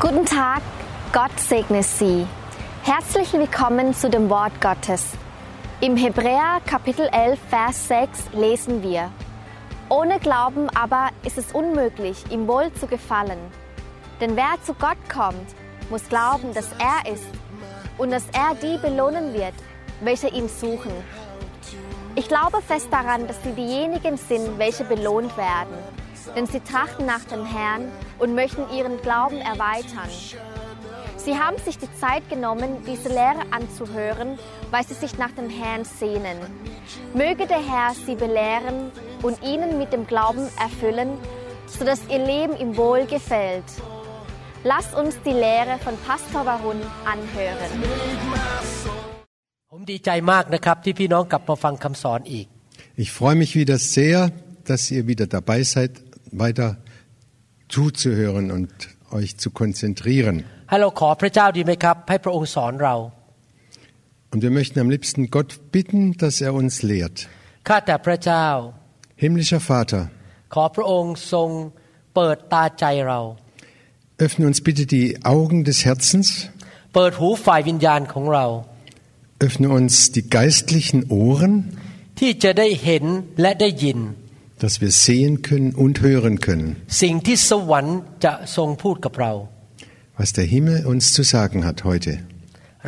Guten Tag, Gott segne Sie. Herzlich willkommen zu dem Wort Gottes. Im Hebräer Kapitel 11, Vers 6 lesen wir, Ohne Glauben aber ist es unmöglich, ihm wohl zu gefallen. Denn wer zu Gott kommt, muss glauben, dass er ist und dass er die belohnen wird, welche ihn suchen. Ich glaube fest daran, dass sie diejenigen sind, welche belohnt werden, denn sie trachten nach dem Herrn und möchten ihren Glauben erweitern. Sie haben sich die Zeit genommen, diese Lehre anzuhören, weil sie sich nach dem Herrn sehnen. Möge der Herr sie belehren und ihnen mit dem Glauben erfüllen, sodass ihr Leben ihm wohl gefällt. Lasst uns die Lehre von Pastor Warun anhören. ผมดีใจมากนะครับที่พี่น้องกลับมาฟังคำสอนอีก Ich freue mich wieder sehr, dass ihr wieder dabei seid, weiter zuzuhören und euch zu konzentrieren. ให้เราขอพระเจ้าดีไหมครับ ให้พระองค์สอนเรา Und wir möchten am liebsten Gott bitten, dass er uns lehrt. ข้าแต่พระเจ้า Himmlischer Vater, ขอพระองค์ทรงเปิดตาใจเรา öffne uns bitte die Augen des Herzens, เปิดหูฝ่ายวิญญาณของเรา öffne uns die geistlichen Ohren, ที่จะได้เห็นและได้ยิน dass wir sehen können und hören können, สิ่งที่สวรรค์จะทรงพูดกับเรา was der Himmel uns zu sagen hat heute.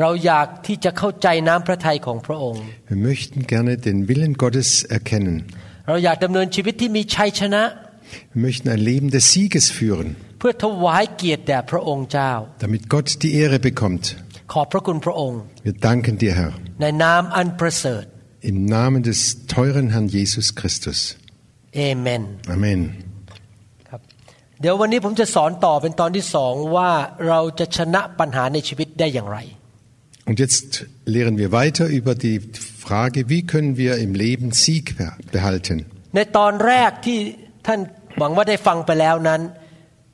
เราอยากที่จะเข้าใจน้ำพระทัยของพระองค์ Wir möchten gerne den Willen Gottes erkennen. เราอยากดำเนินชีวิตที่มีชัยชนะ Wir möchten ein Leben des Sieges führen, เพื่อถวายเกียรติแด่พระองค์เจ้า damit Gott die Ehre bekommt. ขอบพระคุณพระองค์ Wir danken dir, Herr. ในนามอันประเสริฐ Im Namen des teuren Herrn Jesus Christus. เอเมน Amen. ครับเดี๋ยววันนี้ผมจะสอนต่อเป็นตอนที่สองว่าเราจะชนะปัญหาในชีวิตได้อย่างไร Und jetzt lehren wir weiter über die Frage, wie können wir im Leben Sieg behalten. ในตอนแรกที่ท่านหวังว่าได้ฟังไปแล้วนั้น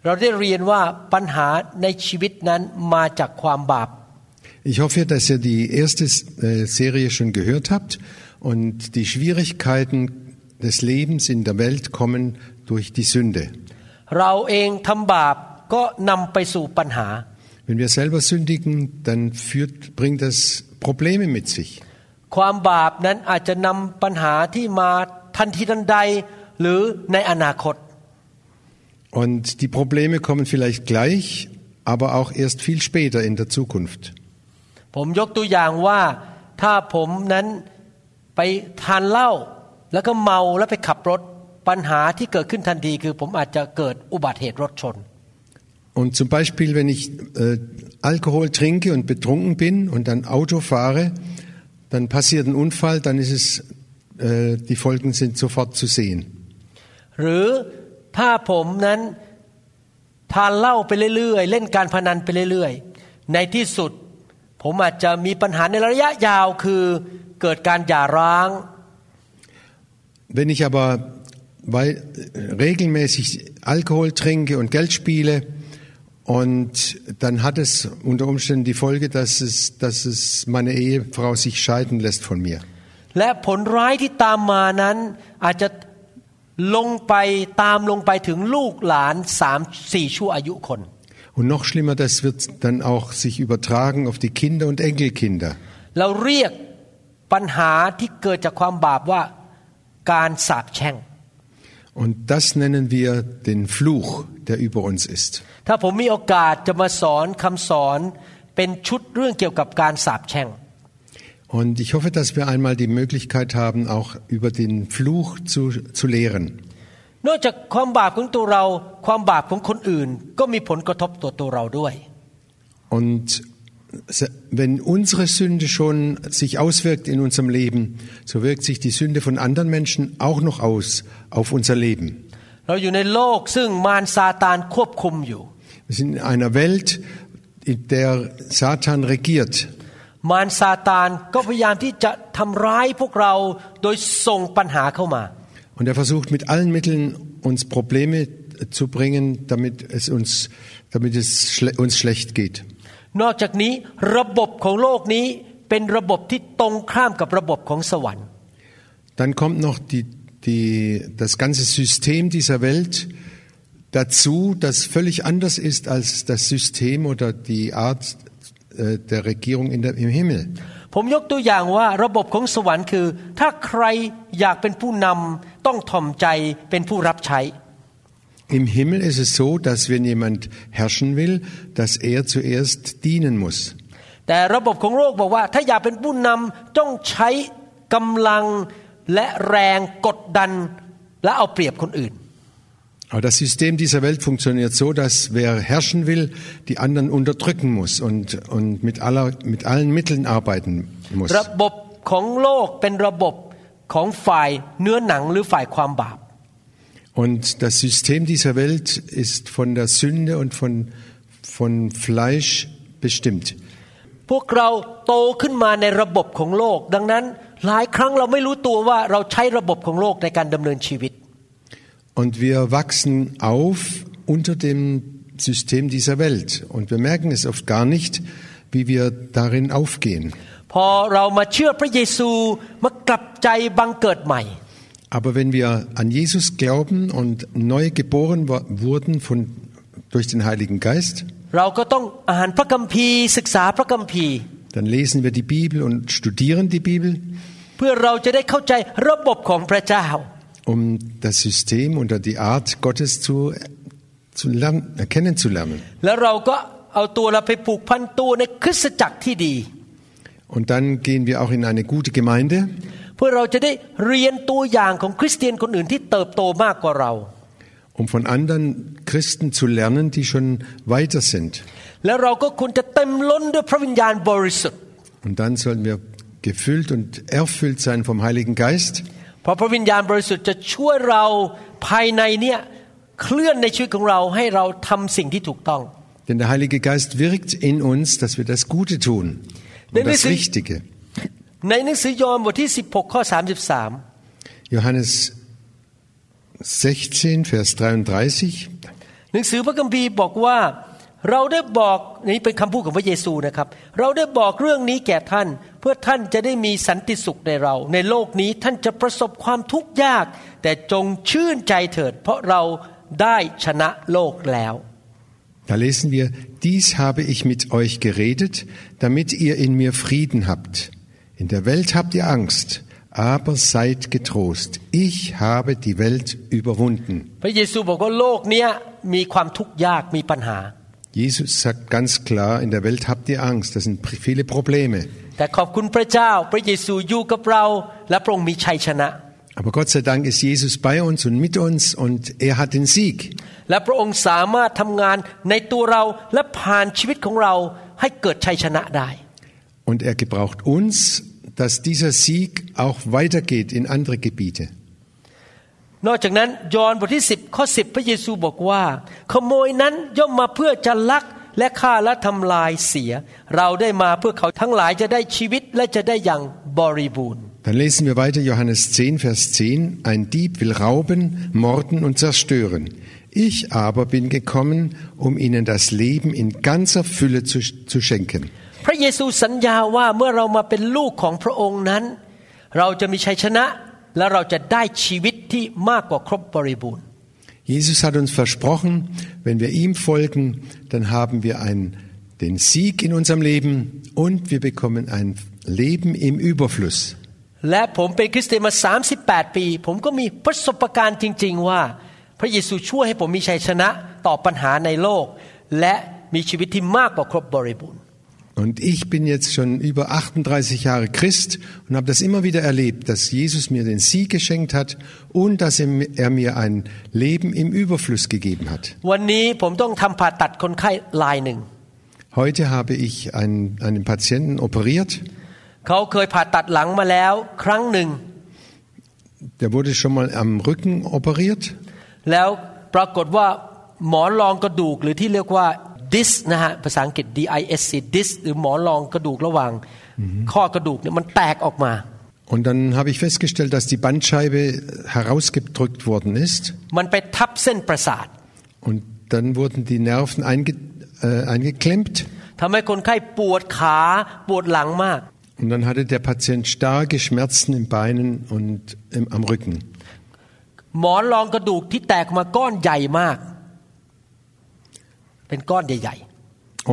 เราได้เรียนว่าปัญหาในชีวิตนั้นมาจากความบาป Ich hoffe, dass ihr die erste äh, Serie schon gehört habt und die Schwierigkeiten des Lebens in der Welt kommen durch die Sünde. เราเองทำบาปก็นำไปสู่ปัญหา Wenn wir selber sündigen, dann führt, bringt das Probleme mit sich. ความบาปนั้นอาจจะนำปัญหาที่มาทันทีทันใดหรือในอนาคต Und die Probleme kommen vielleicht gleich, aber auch erst viel später in der Zukunft. ผมยกตัวอย่างว่าถ้าผมนั้นไปทานเหล้า แล้วก็เมาแล้วไปขับรถปัญหาที่เกิดขึ้นทันทีคือผมอาจจะเกิดอุบัติเหตุรถชน Und zum Beispiel, wenn ich äh, Alkohol trinke und betrunken bin und dann Auto fahre, dann passiert ein Unfall, dann ist es, äh, die Folgen sind sofort zu sehen. หรือถ้าผมนั้นทานเหล้าไปเรื่อยๆ เล่นการพนันไปเรื่อยๆ ในที่สุดผมอาจจะมีปัญหาในระยะยาวคือเกิดการหย่าร้าง Wenn ich aber weil, äh, regelmäßig Alkohol trinke und Geld spiele, und dann hat es unter Umständen die Folge, dass es, dass es meine Ehefrau sich scheiden lässt von mir. และผลร้ายที่ตามมานั้นอาจจะลงไปตามลงไปถึงลูกหลานสามสี่ชั่วอายุคน Und noch schlimmer, das wird dann auch sich übertragen auf die Kinder und Enkelkinder. เราเรียกปัญหาที่เกิดจากความบาปว่า การสาปแช่ง Und das nennen wir den Fluch, der über uns ist. ถ้าผมมีโอกาสจะมาสอนคำสอนเป็นชุดเรื่องเกี่ยวกับการสาปแช่ง Und ich hoffe, dass wir einmal die Möglichkeit haben, auch über den Fluch zu, zu lehren. นอกจากความบาปของตัวเราความบาปของคนอื่น ก็มีผลกระทบต่อตัวเราด้วย Und wenn unsere Sünde schon sich auswirkt in unserem Leben, so wirkt sich die Sünde von anderen Menschen auch noch aus auf unser Leben. เราอยู่ในโลกซึ่งมารซาตานควบคุมอยู่ Wir sind in einer Welt, in der Satan regiert. มารซาตานก็พยายามที่จะทำร้ายพวกเราโดยส่งปัญหาเข้ามา Und er versucht mit allen Mitteln uns Probleme zu bringen, damit es uns, damit es schle uns schlecht geht. นอกจากนี้ระบบของโลกนี้เป็นระบบที่ตรงข้ามกับระบบของสวรรค์ Dann kommt noch die, die, das ganze System dieser Welt, dazu, das völlig anders ist als das System oder die Art äh, der Regierung in der, im Himmel. ผมยกตัวอย่างว่าระบบของสวรรค์คือ ถ้าใครอยากเป็นผู้นำต้องถ่อมใจเป็นผู้รับใช้ Im Himmel ist es so, dass wenn jemand herrschen will, dass er zuerst dienen muss. แต่ระบบของโลกบอกว่า ถ้าอยากเป็นผู้นำต้องใช้กำลังและแรงกดดัน และเอาเปรียบคนอื่น Aber das System dieser Welt funktioniert so, dass wer herrschen will, die anderen unterdrücken muss und, und mit, aller, mit allen Mitteln arbeiten muss. ระบบของโลกเป็นระบบของฝ่ายเนื้อหนังหรือฝ่ายความบาป Und das System dieser Welt ist von der Sünde und von, von Fleisch bestimmt. พวกเราโตขึ้นมาในระบบของโลก ดังนั้นหลายครั้งเราไม่รู้ตัวว่าเราใช้ระบบของโลกในการดำเนินชีวิต Und wir wachsen auf unter dem System dieser Welt. Und wir merken es oft gar nicht, wie wir darin aufgehen. พอเรามาเชื่อพระเยซูมากลับใจบังเกิดใหม่ aber wenn wir an Jesus glauben und neu geboren wurden von, durch den Heiligen Geist, dann lesen wir die Bibel und studieren die Bibel, um das System oder die Art Gottes zu, zu lernen, kennenzulernen. Und dann gehen wir auch in eine gute Gemeinde. เพื่อเราจะได้เรียนตัวอย่างของคริสเตียนคนอื่นที่เติบโตมากกว่าเรา um von anderen Christen zu lernen, die schon weiter sind. แล้วเราก็ควรจะเต็มล้นด้วยพระวิญญาณบริสุทธิ์ Und dann sollen wir gefüllt und erfüllt sein vom Heiligen Geist, เพราะพระวิญญาณบริสุทธิ์จะช่วยเราภายในเนี่ยเคลื่อนในชีวิตของเราให้เราทำสิ่งที่ถูกต้อง denn der Heilige Geist wirkt in uns, dass wir das Gute tun Denn und das wir sind- Richtige. ในหนังสือยอห์นบทที่ 16 ข้อ 33 Johannes 16, Vers 33. หนังสือพระคัมภีร์บอกว่าเราได้บอกนี่เป็นคำพูดของพระเยซูนะครับ เราได้บอกเรื่องนี้แก่ท่าน เพื่อท่านจะได้มีสันติสุขในเรา ในโลกนี้ท่านจะประสบความทุกข์ยาก แต่จงชื่นใจเถิด เพราะเราได้ชนะโลกแล้ว Da lesen wir, dies habe ich mit euch geredet, damit ihr in mir Frieden habt. In der Welt habt ihr Angst, aber seid getrost. Ich habe die Welt überwunden. Jesus sagt ganz klar, in der Welt habt ihr Angst, das sind viele Probleme. Aber Gott sei Dank ist Jesus bei uns und mit uns und er hat den Sieg. Und Und er gebraucht uns, dass dieser Sieg auch weitergeht in andere Gebiete. นอกจากนั้นยอห์นบทที่ 10 ข้อ 10 พระเยซูบอกว่า ขโมยนั้นย่อมมาเพื่อจะลักและฆ่าและทำลายเสีย เราได้มาเพื่อเขาทั้งหลายจะได้ชีวิตและจะได้อย่างบริบูรณ์ Dann lesen wir weiter Johannes 10, Vers 10. Ein Dieb will rauben, morden und zerstören. Ich aber bin gekommen, um ihnen das Leben in ganzer Fülle zu, zu schenken. พระเยซูสัญญาว่าเมื่อเรามาเป็นลูกของพระองค์นั้น เราจะมีชัยชนะและเราจะได้ชีวิตที่มากกว่าครบบริบูรณ์ Jesus hat uns versprochen, wenn wir ihm folgen, dann haben wir ein, den Sieg in unserem Leben und wir bekommen ein Leben im Überfluss. และผมเป็นคริสเตียนมา 38 ปี ผมก็มีประสบการณ์จริง ๆ ว่า พระเยซูช่วยให้ผมมีชัยชนะต่อปัญหาในโลก และมีชีวิตที่มากกว่าครบบริบูรณ์ Und ich bin jetzt schon über 38 Jahre Christ und habe das immer wieder erlebt, dass Jesus mir den Sieg geschenkt hat und dass er mir- er mir ein Leben im Überfluss gegeben hat. วันนี้ผมต้องทำผ่าตัดคนไข้รายหนึ่ง Heute habe ich einen, einen Patienten operiert, เขาเคยผ่าตัดหลังมาแล้วครั้งหนึ่ง der wurde schon mal am Rücken operiert แล้วปรากฏว่าหมอนรองกระดูกหรือที่เรียกว่า dis นะฮะภาษาอังกฤษ disc dis หรือหมอนรองกระดูกระหว่าง ข้อกระดูกเนี่ยมันแตกออกมา und dann habe ich festgestellt, dass die Bandscheibe herausgedrückt worden ist มันไปทับเส้นประสาท und dann wurden die Nerven einge, äh, eingeklemmt ทำให้คนไข้ปวดขาปวดหลังมาก und dann hatte der Patient starke Schmerzen im Beinen und im, am Rücken. หมอนรองกระดูกที่แตกมาก้อนใหญ่มาก เป็นก้อนใหญ่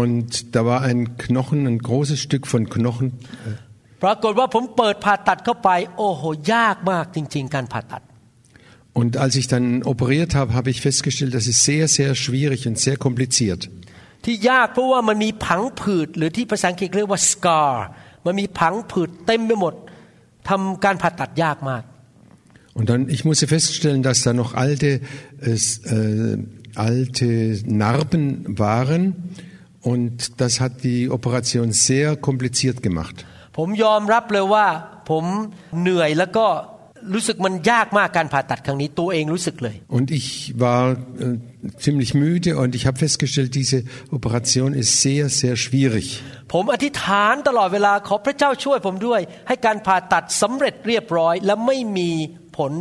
Und da war ein Knochen, ein großes Stück von Knochen. ๆ ปรากฏว่าผมเปิดผ่าตัดเข้าไป โอ้โห ยากมากจริง ๆ การผ่าตัด Und als ich dann operiert habe, habe ich festgestellt, das ist sehr, sehr schwierig und sehr kompliziert. ที่ยากเพราะว่ามันมีผังผืดหรือที่ภาษาอังกฤษเรียกว่า scar มันมีผังผืดเต็มไปหมดทำการผ่าตัดยากมาก Und dann, ich musste feststellen, dass da noch alte, es, äh, alte Narben waren. Und das hat die Operation sehr kompliziert gemacht. ผมยอมรับเลยว่า ผมเหนื่อยแล้วก็รู้สึกมันยากมากการผ่าตัดครั้งนี้ตัวเองรู้สึกเลย Und ich war äh, ziemlich müde und ich habe festgestellt, diese Operation ist sehr, sehr schwierig. ผมอธิษฐานตลอดเวลาขอพระเจ้าช่วยผมด้วย ให้การผ่าตัดสำเร็จเรียบร้อย และไม่มีผล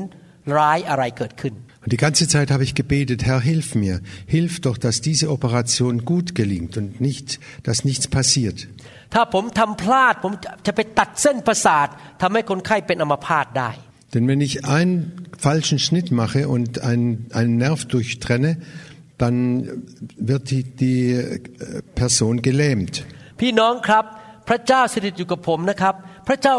ร้ายอะไรเกิดขึ้น Und die ganze Zeit habe ich gebetet, Herr, hilf mir, hilf doch, dass diese Operation gut gelingt und nicht, dass nichts passiert. ถ้าผมทำพลาดผมจะไปตัดเส้นประสาททำให้คนไข้เป็นอัมพาตได้ Denn wenn ich einen falschen Schnitt mache und einen, einen Nerv durchtrenne, dann wird die, die äh, Person gelähmt. พี่น้องครับ พระเจ้าสถิตอยู่กับผมนะครับ พระเจ้า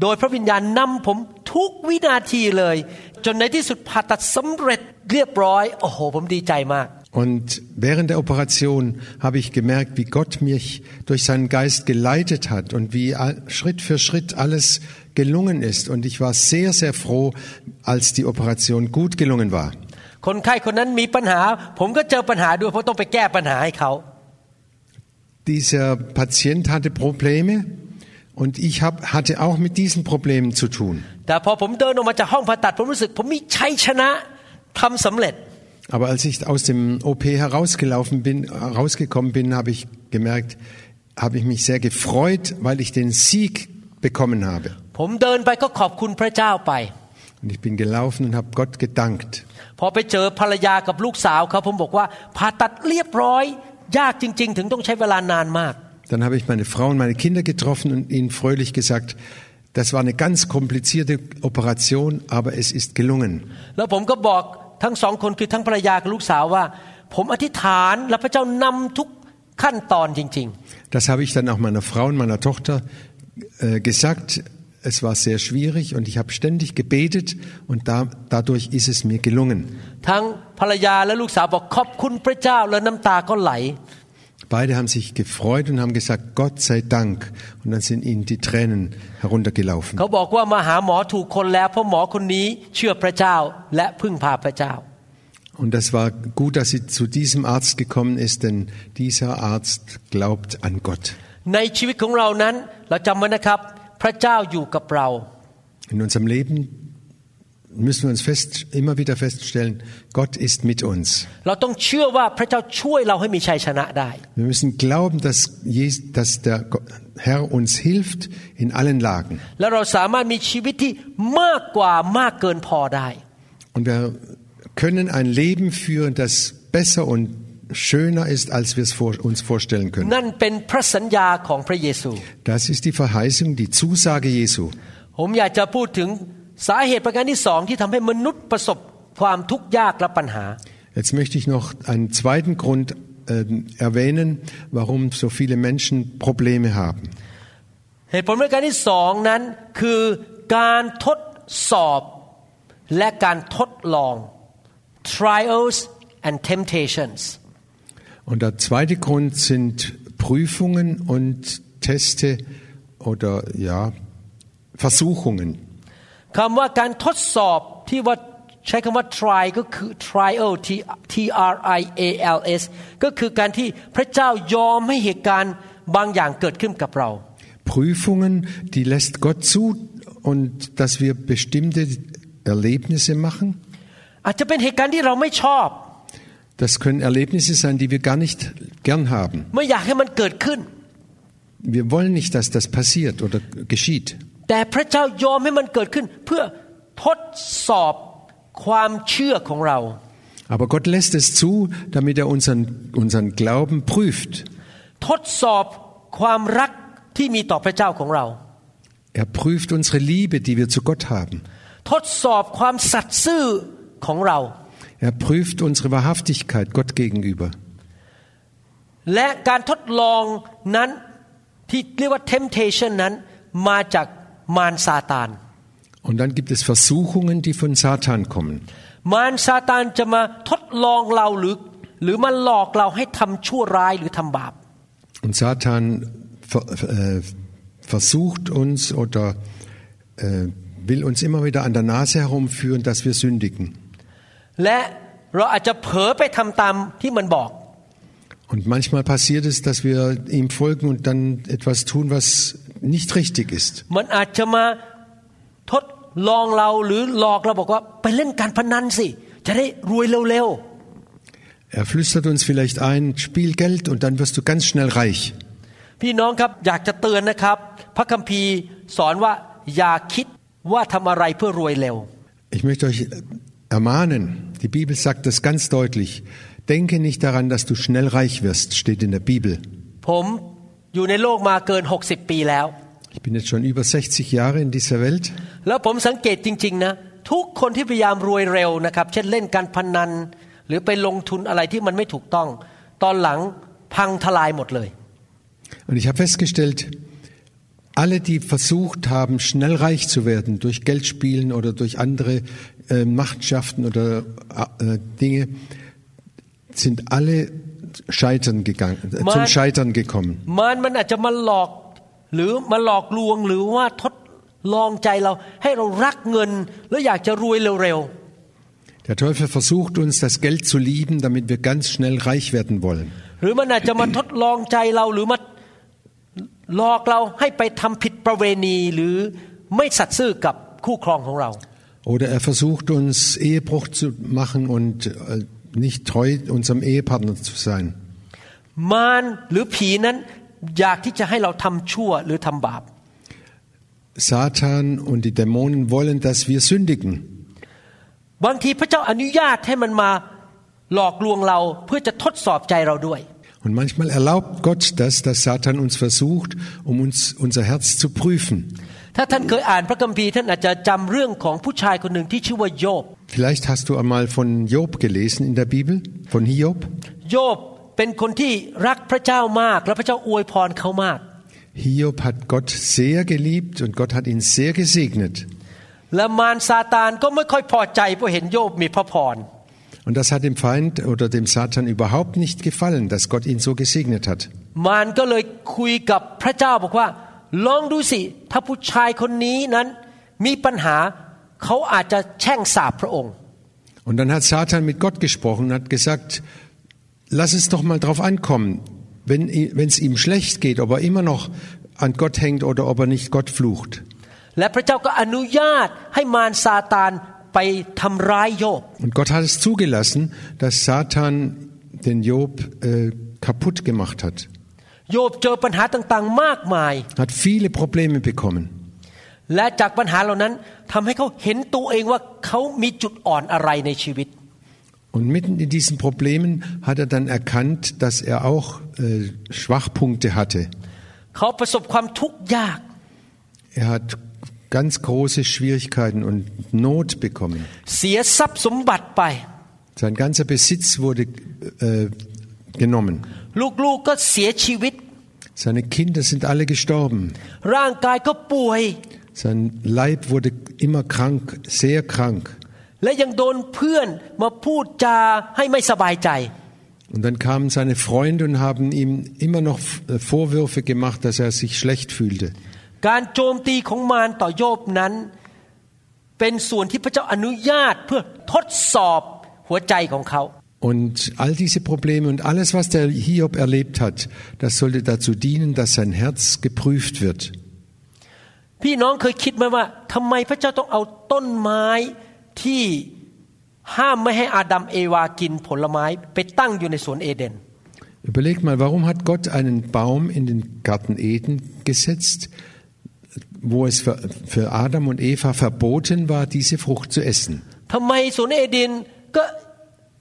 โดยพระวิญญาณนำผมทุกวินาทีเลย จนในที่สุดผ่าตัดสำเร็จเรียบร้อย โอ้โห ผมดีใจมาก Und während der Operation habe ich gemerkt, wie Gott mich durch seinen Geist geleitet hat und wie all- Schritt für Schritt alles gelungen ist. Und ich war sehr, sehr froh, als die Operation gut gelungen war. คนไข้คนนั้นมีปัญหา ผมก็เจอปัญหาด้วยเพราะต้องไปแก้ปัญหาให้เขา Dieser Patient hatte Probleme und ich hab, hatte auch mit diesen Problemen zu tun. แต่พอผมเดินออกมาจากห้องผ่าตัด ผมรู้สึก ผมมีชัยชนะทำสำเร็จ Aber als ich aus dem OP herausgelaufen bin, rausgekommen bin, habe ich gemerkt, habe ich mich sehr gefreut, weil ich den Sieg bekommen habe. ผมเดินไปก็ขอบคุณพระเจ้าไป Und ich bin gelaufen und habe Gott gedankt. พอไปเจอภรรยากับลูกสาวเขาผมบอกว่าผ่าตัดเรียบร้อย ยากจริง ๆ ถึงต้องใช้เวลานานมาก Dann habe ich meine Frau und meine Kinder getroffen und ihnen fröhlich gesagt, das war eine ganz komplizierte Operation, aber es ist gelungen. แล้วผมก็บอกทั้งสองคนคือทั้งภรรยากับลูกสาวว่า ผมอธิษฐานและพระเจ้านำทุกขั้นตอนจริง Das habe ich dann auch meiner Frau und meiner Tochter äh, gesagt. Es war sehr schwierig und ich habe ständig gebetet und da, dadurch ist es mir gelungen. ๆ ทั้งภรรยาและลูกสาวบอกขอบคุณพระเจ้าแล้วน้ำตาก็ไหล Beide haben sich gefreut und haben gesagt, Gott sei Dank. Und dann sind ihnen die Tränen heruntergelaufen. Und das war gut, dass sie zu diesem Arzt gekommen ist, denn dieser Arzt glaubt an Gott. In unserem Leben müssen wir uns fest, immer wieder feststellen, Gott ist mit uns. เราต้องเชื่อว่าพระเจ้าช่วยเราให้มีชัยชนะได้ Wir müssen glauben, dass, Jes- dass der Go- Herr uns hilft in allen Lagen. และเราสามารถมีชีวิตที่มากกว่ามากเกินพอได้ Und wir können ein Leben führen, das besser und schöner ist, als wir es vor, uns vorstellen können. นั่นเป็นพระสัญญาของพระเยซู Das ist die Verheißung, die Zusage Jesu. ผมอยากจะพูดถึง สาเหตุประการที่สองที่ทำให้มนุษย์ประสบความทุกข์ยากและปัญหา Jetzt möchte ich noch einen zweiten Grund äh, erwähnen, warum so viele Menschen Probleme haben. เหตุผลประการที่สองนั้นคือการทดสอบและการทดลอง trials and temptations Und der zweite Grund sind Prüfungen und Teste oder ja, Versuchungen. คำว่าการทดสอบที่ว่าใช้คำว่า try ก็คือ trial T T R I A L S ก็คือการที่พระเจ้ายอมให้เหตุการณ์บางอย่างเกิดขึ้นกับเรา Prüfungen, die lässt Gott zu und dass wir bestimmte Erlebnisse machen. อาจจะเป็นเหตุการณ์ที่เราไม่ชอบ Das können Erlebnisse sein, die wir gar nicht gern haben. ไม่อยากให้มันเกิดขึ้น Wir wollen nicht, dass das passiert oder geschieht. แต่พระเจ้ายอมให้มันเกิดขึ้น เพื่อทดสอบความเชื่อของเรา Aber Gott lässt es zu, damit er unseren, unseren Glauben prüft. ทดสอบความรักที่มีต่อพระเจ้าของเรา Er prüft unsere Liebe, die wir zu Gott haben. ทดสอบความสัตย์ซื่อของเรา Er prüft unsere Wahrhaftigkeit Gott gegenüber. และการทดลองนั้นที่เรียกว่า temptation นั้นมาจาก มารซาตาน Und dann gibt es Versuchungen, die von Satan kommen. มารซาตานจะมาทดลองเราหรือ หรือมาหลอกเราให้ทำชั่วร้ายหรือทำบาป Und Satan ver, äh, versucht uns oder äh, will uns immer wieder an der Nase herumführen, dass wir sündigen. และเราอาจจะเผลอไปทำตามที่มันบอก Und manchmal passiert es, dass wir ihm folgen und dann etwas tun, was nicht richtig ist. มันอาจจะมาทดลองเราหรือหลอกเราบอกว่าไปเล่นการพนันสิ จะได้รวยเร็ว Er flüstert uns vielleicht ein, spiel Geld und dann wirst du ganz schnell reich. ๆ พี่น้องครับอยากจะเตือนนะครับ พระคัมภีร์สอนว่าอย่าคิดว่าทำอะไรเพื่อรวยเร็ว Ich möchte euch ermahnen, die Bibel sagt das ganz deutlich. Denke nicht daran, dass du schnell reich wirst, steht in der Bibel. ผม อยู่ในโลกมาเกิน 60 ปีแล้ว Ich bin jetzt schon über 60 Jahre in dieser Welt แล้วผมสังเกตจริง ๆ นะ ทุกคนที่พยายามรวยเร็วนะครับ เช่นเล่นการพนัน หรือไปลงทุนอะไรที่มันไม่ถูกต้อง ตอนหลังพังทลายหมดเลย und ich habe festgestellt, alle, die versucht haben, schnell reich zu werden durch Geldspielen oder durch andere äh, Machenschaften oder äh, Dinge, sind alle scheitern gegangen, äh, zum Man- Scheitern gekommen. มารมันอาจจะมาหลอกหรือมาหลอกลวงหรือว่าทดลองใจเราให้เรารักเงิน แล้วอยากจะรวยเร็ว Der Teufel versucht uns, das Geld zu lieben, damit wir ganz schnell reich werden wollen. ๆ หรือมันอาจจะมาทดลองใจเราหรือมาหลอกเราให้ไปทำผิดประเวณีหรือไม่สัตย์ซื่อกับคู่ครองของเรา Oder er versucht uns, Ehebruch zu machen und äh, nicht treu unserem Ehepartner zu sein. มารหรือผีนั้นอยากที่จะให้เราทำชั่วหรือทำบาป Satan und die Dämonen wollen, dass wir sündigen. บางทีพระเจ้าอนุญาตให้มันมาหลอกลวงเราเพื่อจะทดสอบใจเราด้วย Und manchmal erlaubt Gott das, dass Satan uns versucht, um uns unser Herz zu prüfen. ถ้าท่านเคยอ่านพระคัมภีร์ท่านอาจจะจำเรื่องของผู้ชายคนหนึ่งที่ชื่อว่าโยบ Vielleicht hast du einmal von Job gelesen in der Bibel, von Hiob. โยบเป็นคนที่รักพระเจ้ามากและพระเจ้าอวยพรเขามาก Hiob hat Gott sehr geliebt und Gott hat ihn sehr gesegnet. และมารซาตานก็ไม่ค่อยพอใจเพราะเห็นโยบมีพระพร Und das hat dem Feind oder dem Satan überhaupt nicht gefallen, dass Gott ihn so gesegnet hat. มารก็เลยคุยกับพระเจ้าบอกว่า ลองดูสิ ถ้าผู้ชายคนนี้นั้นมีปัญหาเขาอาจจะแช่งสาปพระองค์ Und dann hat Satan mit Gott gesprochen und hat gesagt, lass es doch mal drauf ankommen, wenn es ihm schlecht geht, ob er immer noch an Gott hängt oder ob er nicht Gott flucht. และพระเจ้าก็อนุญาตให้มารซาตานไปทำร้ายโยบ Und Gott hat es zugelassen, dass Satan den Job äh, kaputt gemacht hat. โยบเจอปัญหาต่างๆ มากมาย Hat viele Probleme bekommen. และจากปัญหาเหล่านั้นทำให้เขาเห็นตัวเองว่าเขามีจุดอ่อนอะไรในชีวิต Und mitten in diesen Problemen hat er dann erkannt, dass er auch äh, Schwachpunkte hatte. เขาประสบความทุกข์ยาก Er hat ganz große Schwierigkeiten und Not bekommen. เสียทรัพย์สมบัติไป Sein ganzer Besitz wurde äh, genommen. ลูกๆก็เสียชีวิต Seine Kinder sind alle gestorben. ร่างกายก็ป่วย Sein Leib wurde immer krank, sehr krank. และยังโดนเพื่อนมาพูดจาให้ไม่สบายใจ Und dann kamen seine Freunde und haben ihm immer noch äh, Vorwürfe gemacht, dass er sich schlecht fühlte. การโจมตีของมารต่อโยบนั้น เป็นส่วนที่พระเจ้าอนุญาตเพื่อทดสอบหัวใจของเขา Und all diese Probleme und alles, was der Hiob erlebt hat, das sollte dazu dienen, dass sein Herz geprüft wird. พี่น้องเคยคิดไหมว่าทำไมพระเจ้าต้องเอาต้นไม้ที่ห้ามไม่ให้อาดัมเอวากินผลไม้ไปตั้งอยู่ในสวนเอเดน Überlegt mal, warum hat Gott einen Baum in den Garten Eden gesetzt, wo es für, für Adam und Eva verboten war, diese Frucht zu essen? ทำไมสวนเอเดนก็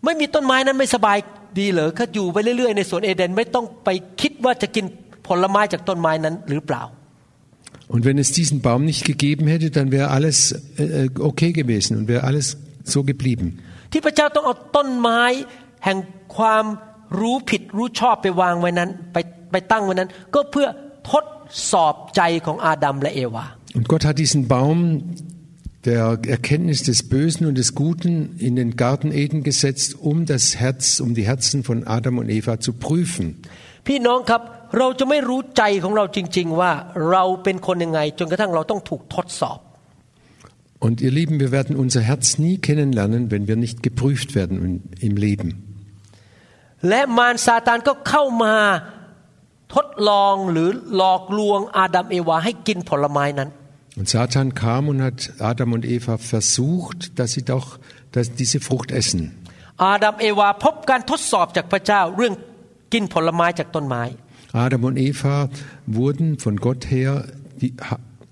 ไม่มีต้นไม้นั้นไม่สบายดีเหรอก็อยู่ไปเรื่อยๆในสวนเอเดนไม่ต้องไปคิดว่าจะกินผลไม้จากต้นไม้นั้นหรือเปล่า Und wenn es diesen Baum nicht gegeben hätte, dann wäre alles äh, okay gewesen und wäre alles so geblieben. ที่พระเจ้าต้องเอาต้นไม้แห่งความรู้ผิดรู้ชอบไปวางไว้นั้นไปไปตั้งไว้นั้น ก็เพื่อทดสอบใจของอาดัมและเอวา Und Gott hat diesen Baum der Erkenntnis des Bösen und des Guten in den Garten Eden gesetzt, um das Herz, um die Herzen von Adam und Eva zu prüfen. พี่น้องครับเราจะไม่รู้ใจของเราจริง ๆ ว่าเราเป็นคนยังไง จนกระทั่งเราต้องถูกทดสอบ Und ihr Lieben, wir werden unser Herz nie kennenlernen, wenn wir nicht geprüft werden im Leben. และมารซาตานก็เข้ามาทดลองหรือหลอกลวงอาดัมเอวาให้กินผลไม้นั้น und Satan kam und hat Adam und Eva versucht, dass sie doch dass diese Frucht essen. Adam und Eva wurden von Gott her die,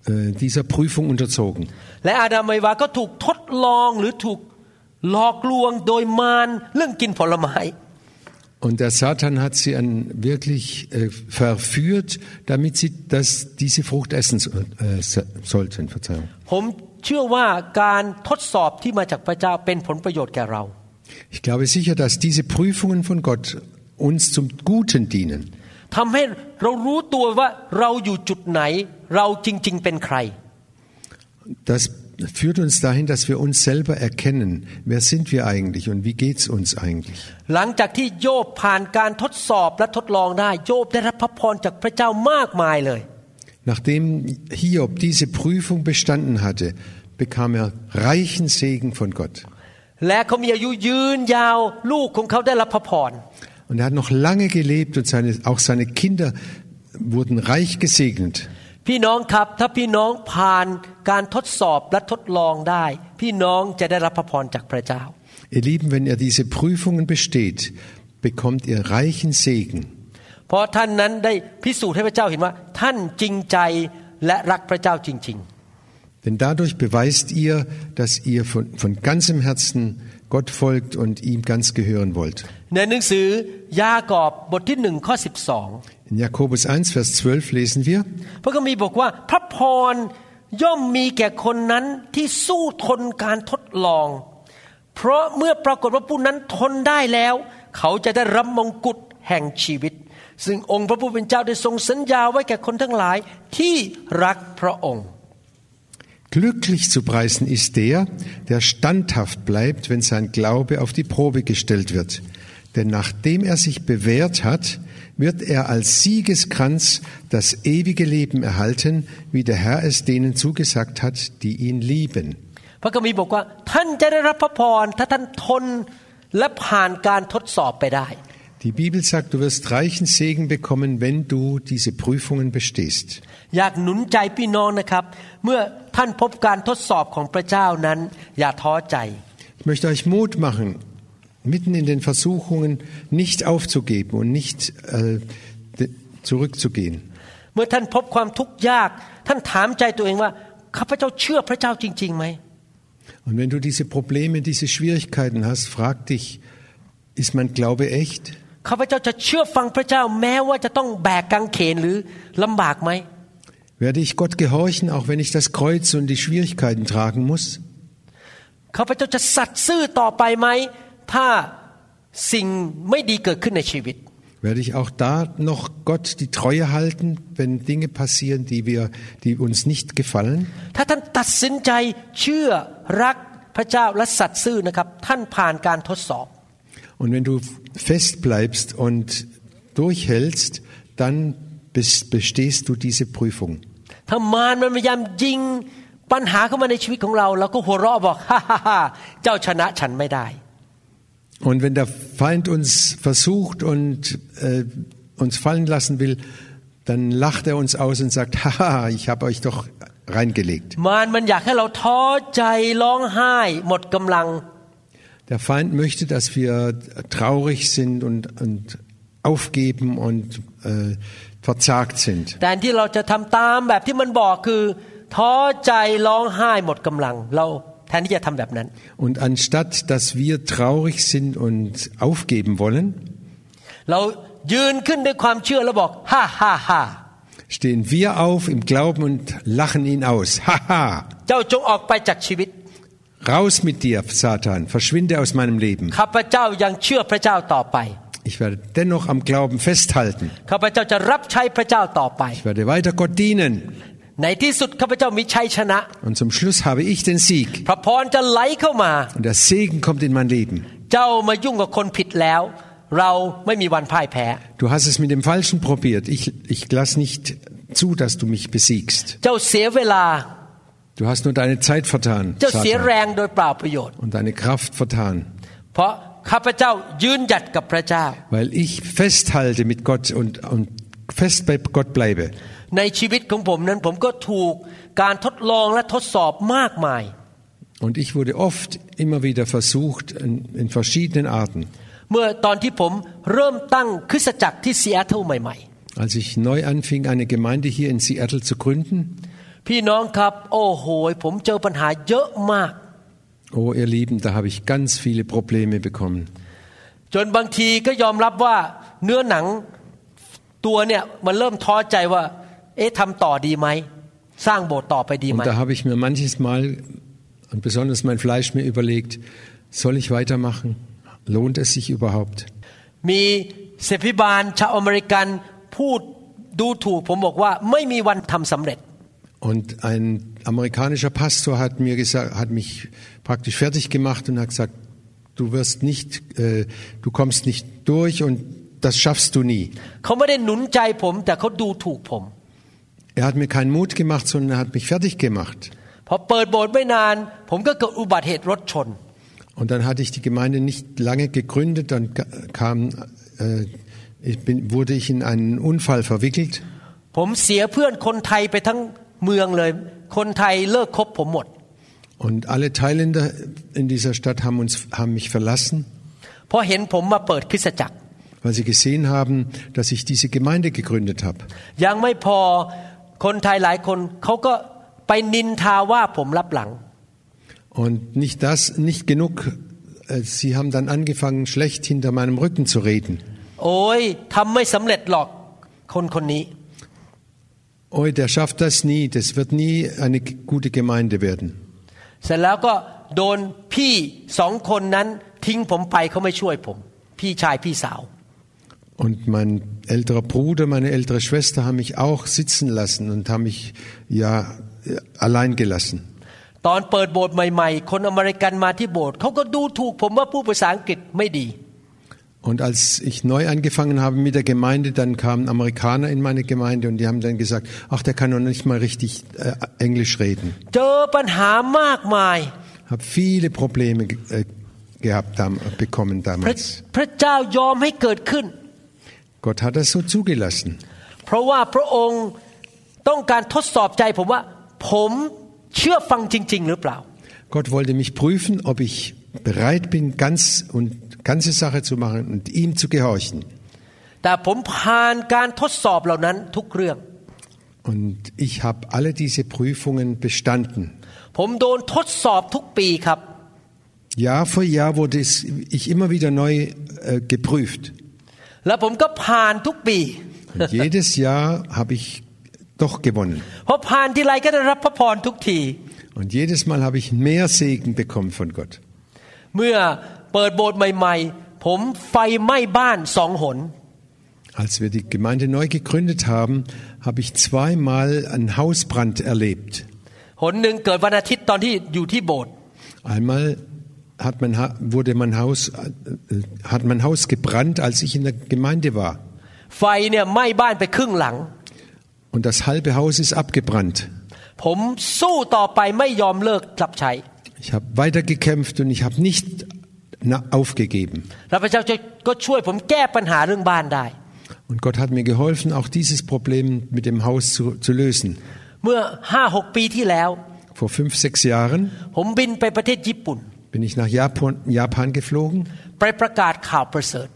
äh, dieser Prüfung unterzogen. Und der Satan hat sie an wirklich äh, verführt, damit sie das, diese Frucht essen äh, sollten. Verzeihung. Ich glaube sicher, dass diese Prüfungen von Gott uns zum Guten dienen. Das führt uns dahin, dass wir uns selber erkennen, wer sind wir eigentlich und wie geht's uns eigentlich. หลังจากที่โยบผ่านการทดสอบและทดลองได้โยบได้รับพระพรจากพระเจ้ามากมายเลย Nachdem Hiob diese Prüfung bestanden hatte, bekam er reichen Segen von Gott. และเขามีอายุยืนยาวลูกของเขาได้รับพระพร Und er hat noch lange gelebt und seine, auch seine Kinder wurden reich gesegnet. พี่น้องครับถ้าพี่น้องผ่านการทดสอบและทดลองได้ พี่น้องจะได้รับพระพรจากพระเจ้า Ihr Lieben, wenn ihr diese Prüfungen besteht, bekommt ihr reichen Segen. เพราะท่านนั้นได้พิสูจน์ให้พระเจ้าเห็นว่า ท่านจริงใจและรักพระเจ้าจริง ๆ Denn dadurch beweist ihr, dass ihr von, von ganzem Herzen Gott folgt und ihm ganz gehören wollt. ในหนังสือยากอบบทที่หนึ่งข้อ12 In Jakobus 1, Vers 12 lesen wir, พระคัมภีร์บอกว่าพระพรย่อมมีแก่คนนั้นที่สู้ทนการทดลอง เพราะเมื่อปรากฏว่าผู้นั้นทนได้แล้ว เขาจะได้รับมงกุฎแห่งชีวิต ซึ่งองค์พระผู้เป็นเจ้าได้ทรงสัญญาไว้แก่คนทั้งหลายที่รักพระองค์ Glücklich zu preisen ist der, der standhaft bleibt, wenn sein Glaube auf die Probe gestellt wird. Denn nachdem er sich bewährt hat, wird er als Siegeskranz das ewige Leben erhalten, wie der Herr es denen zugesagt hat, die ihn lieben. พระคัมภีร์บอกว่าท่านจะได้รับพระพรถ้าท่านทนและผ่านการทดสอบไปได้ Die Bibel sagt, du wirst reichen Segen bekommen, wenn du diese Prüfungen bestehst. อยากหนุนใจพี่น้องนะครับ เมื่อท่านพบการทดสอบของพระเจ้านั้น อย่าท้อใจ Ich möchte euch Mut machen, mitten in den Versuchungen nicht aufzugeben und nicht äh, zurückzugehen. เมื่อท่านพบความทุกข์ยากท่านถามใจตัวเองว่าข้าพเจ้าเชื่อพระเจ้าจริงๆไหม Und wenn du diese Probleme, diese Schwierigkeiten hast, frag dich, ist mein Glaube echt? ข้าพเจ้าจะเชื่อฟังพระเจ้าแม้ว่าจะต้องแบกกางเขนหรือลำบากไหม Werde ich Gott gehorchen, auch wenn ich das Kreuz und die Schwierigkeiten tragen muss? ข้าพเจ้าจะสัตย์ซื่อต่อไปไหม ถ้าสิ่งไม่ดีเกิดขึ้นในชีวิต Werde ich auch da noch Gott die Treue halten, wenn Dinge passieren, die wir, die uns nicht gefallen? ถ้าท่านตัดสินใจเชื่อรักพระเจ้าและสัตย์ซื่อนะครับท่านผ่านการทดสอบ Und wenn du fest bleibst und durchhältst, dann bestehst du diese Prüfung. ถ้ามารมันพยายามยิงปัญหาเข้ามาในชีวิตของเราเราก็หัวเราะบอกฮ่าฮ่าฮ่าเจ้าชนะฉันไม่ได้ Und wenn der Feind uns versucht und äh, uns fallen lassen will, dann lacht er uns aus und sagt, haha, ich habe euch doch reingelegt. Der Feind möchte, dass wir traurig sind und, und aufgeben und äh, verzagt sind. แต่ที่เราจะทำตามแบบที่มันบอกคือท้อใจร้องไห้หมดกำลังเรา und anstatt dass wir traurig sind und aufgeben wollen stehen wir auf im Glauben und lachen ihn aus haha raus mit dir Satan verschwinde aus meinem Leben Ich werde dennoch am Glauben festhalten. ข้าพเจ้าจะรับใช้พระเจ้าต่อไป Ich werde weiter Gott dienen. ในที่สุดข้ Und zum Schluss habe ich den Sieg. Und der Segen kommt in mein Leben. Du hast es mit dem Falschen probiert. Ich, ich lasse nicht zu, dass du mich besiegst. Du hast nur deine Zeit vertan. Satan, und deine Kraft vertan. Weil ich festhalte mit Gott und, und fest bei Gott bleibe. ในชีวิตของผมนั้นผมก็ถูกการทดลองและทดสอบมากมาย Und ich wurde oft immer wieder versucht in, in verschiedenen Arten. เมื่อตอนที่ผมเริ่มตั้งคริสตจักรที่ซีแอตเทิลใหม่ Als ich neu anfing, eine Gemeinde hier in Seattle zu gründen, ๆ พี่น้องครับ โอ้โหผมเจอปัญหาเยอะมาก oh ihr Lieben, da habe ich ganz viele Probleme bekommen. จนบางทีก็ยอมรับว่าเนื้อหนังตัวเนี่ยมันเริ่มท้อใจว่า เอ๊ะทำต่อดีไหม สร้างโบสถ์ต่อไปดีไหม Und da habe ich mir manches Mal, und besonders mein Fleisch, mir überlegt, soll ich weitermachen? Lohnt es sich überhaupt? มีเสพิบาลชาวอเมริกันพูดดูถูก ผมบอกว่าไม่มีวันทำสำเร็จ Und ein amerikanischer Pastor hat mir gesagt, hat mich praktisch fertig gemacht und hat gesagt, du wirst nicht, äh, du kommst nicht durch und das schaffst du nie. Er hat mir keinen Mut gemacht, sondern er hat mich fertig gemacht. พอเปิดโบสถ์ไม่นาน ผมก็เกิดอุบัติเหตุรถชน Und dann hatte ich die Gemeinde nicht lange gegründet, dann ka- kam, äh, ich bin, wurde ich in einen Unfall verwickelt ผมเสียเพื่อนคนไทยไปทั้งเมืองเลย คนไทยเลิกคบผมหมด und alle Thailänder in dieser Stadt haben uns, haben mich verlassen, เพราะเห็นผมมาเปิดคริสตจักร weil sie gesehen haben, dass ich diese Gemeinde gegründet habe. ยังไม่พอ คนไทยหลายคนเขาก็ไปนินทาว่าผมรับหลัง Und nicht das, nicht genug. äh, Sie haben dann angefangen, schlecht hinter meinem Rücken zu reden. โอ้ยทำไม่สำเร็จหรอกคนคนนี้ Oh, der schafft das nie. Das wird nie eine g- gute Gemeinde werden. เสร็จแล้วก็โดนพี่สองคนนั้นทิ้งผมไปเขาไม่ช่วยผม พี่ชายพี่สาว Und mein älterer Bruder, meine ältere Schwester haben mich auch sitzen lassen und haben mich ja äh, allein gelassen. ตอนเปิดโบสถ์ใหม่ๆ คนอเมริกันมาที่โบสถ์เขาก็ดูถูกผมว่าพูดภาษาอังกฤษไม่ดี Und als ich neu angefangen habe mit der Gemeinde, dann kamen Amerikaner in meine Gemeinde und die haben dann gesagt, ach, der kann noch nicht mal richtig äh, Englisch reden. เจอปัญหามากมาย Habe viele Probleme ge- äh, gehabt, dam- bekommen พระ damals. Gott hat das so zugelassen. เพราะว่าพระองค์ต้องการทดสอบใจผมว่า ผมเชื่อฟังจริง ๆ หรือเปล่า Gott wollte mich prüfen, ob ich bereit bin, ganz und ganze Sache zu machen und ihm zu gehorchen. แต่ผมผ่านการทดสอบเหล่านั้นทุกเรื่อง Und ich habe alle diese Prüfungen bestanden. ผมโดนทดสอบทุกปีครับ Jahr für Jahr wurde es, ich immer wieder neu äh, geprüft. Und jedes Jahr habe ich doch gewonnen. พอผ่านทีไรก็ได้รับพระพรทุกที Und jedes Mal habe ich mehr Segen bekommen von Gott. เมื่อเปิดโบสถ์ใหม่ ๆ ผมไฟไหม้บ้านสองหน Als wir die Gemeinde neu gegründet haben, habe ich zweimal einen Hausbrand erlebt. หนหนึ่งเกิดวันอาทิตย์ตอนที่อยู่ที่โบสถ์ Einmal hat mein, Ha- wurde mein Haus, äh, hat mein Haus gebrannt, als ich in der Gemeinde war. ไฟเนี่ยไหม้บ้านไปครึ่งหลัง Und das halbe Haus ist abgebrannt. ผมสู้ต่อไปไม่ยอมเลิกรับใช้ Ich habe weitergekämpft und ich habe nicht na- aufgegeben. แล้วพระเจ้าจะก็ช่วยผมแก้ปัญหาเรื่องบ้านได้ Und Gott hat mir geholfen, auch dieses Problem mit dem Haus zu, zu lösen. เมื่อห้าหกปีที่แล้ว Vor fünf, sechs Jahren ผมบินไปประเทศญี่ปุ่น bin ich nach Japan, Japan geflogen, ไปประกาศข่าวประเสริฐ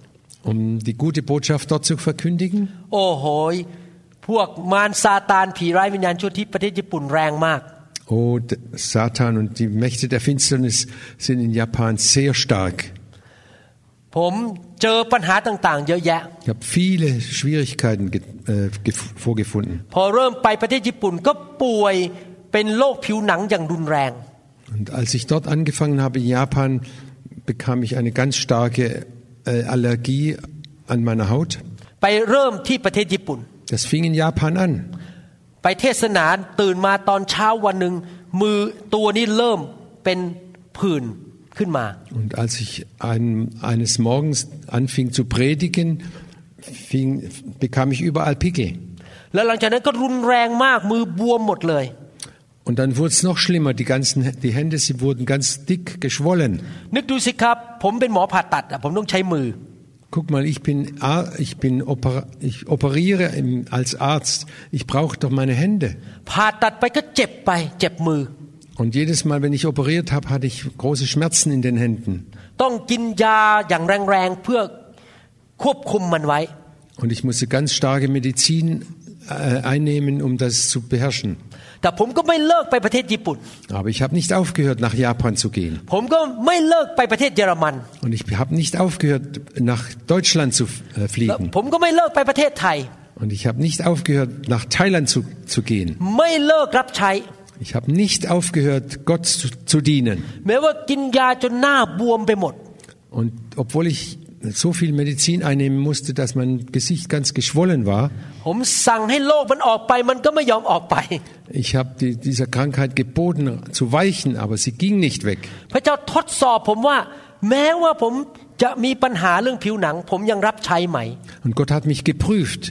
um die gute Botschaft dort zu verkündigen. โอ้โหยพวกมารซาตานผีร้ายวิญญาณชั่วที่ประเทศญี่ปุ่นแรงมาก Oh, d- Satan und die Mächte der Finsternis sind in Japan sehr stark. ผมเจอปัญหาต่างๆ เยอะแยะ Ich habe viele Schwierigkeiten ge äh, gef- vorgefunden. พอเริ่มไปประเทศญี่ปุ่นก็ป่วยเป็นโรคผิวหนังอย่างรุนแรง Und als ich dort angefangen habe in Japan, bekam ich eine ganz starke äh, Allergie an meiner Haut. ไปเริ่มที่ประเทศญี่ปุ่น Das fing in Japan an. ไปเทศนาตื่นมาตอนเช้าวันหนึ่งมือตัวนี้เริ่มเป็นผื่นขึ้นมา Und als ich ein, eines Morgens anfing zu predigen, fing, bekam ich überall Pickel. แล้วหลังจากนั้นก็รุนแรงมากมือบวมหมดเลย Und dann wurde es noch schlimmer. Die ganzen, die Hände, sie wurden ganz dick geschwollen. นึกดูสิครับ ผมเป็นหมอผ่าตัดอะผมต้องใช้มือ Guck mal, ich bin, Ar- ich bin, oper, ich operiere im, als Arzt. Ich brauche doch meine Hände. ผ่าตัดไปก็เจ็บไปเจ็บมือ Und jedes Mal, wenn ich operiert habe, hatte ich große Schmerzen in den Händen. ต้องกินยาอย่างแรงๆเพื่อควบคุมมันไว้ Und ich musste ganz starke Medizin äh, einnehmen, um das zu beherrschen. Aber ich habe nicht aufgehört, nach Japan zu gehen. Und ich habe nicht aufgehört, nach Deutschland zu äh, fliegen. Und ich habe nicht aufgehört, nach Thailand zu, zu gehen. Ich habe nicht aufgehört, Gott zu, zu dienen. Und obwohl ich so viel Medizin einnehmen musste, dass mein Gesicht ganz geschwollen war, ผมสั่งให้โรคมันออกไปมันก็ไม่ยอมออกไป ich habe die, dieser Krankheit geboten zu weichen, aber sie ging nicht weg. พระเจ้าทดสอบผมว่า แม้ว่าผมจะมีปัญหาเรื่องผิวหนัง ผมยังรับใช้ไหม Und Gott hat mich geprüft.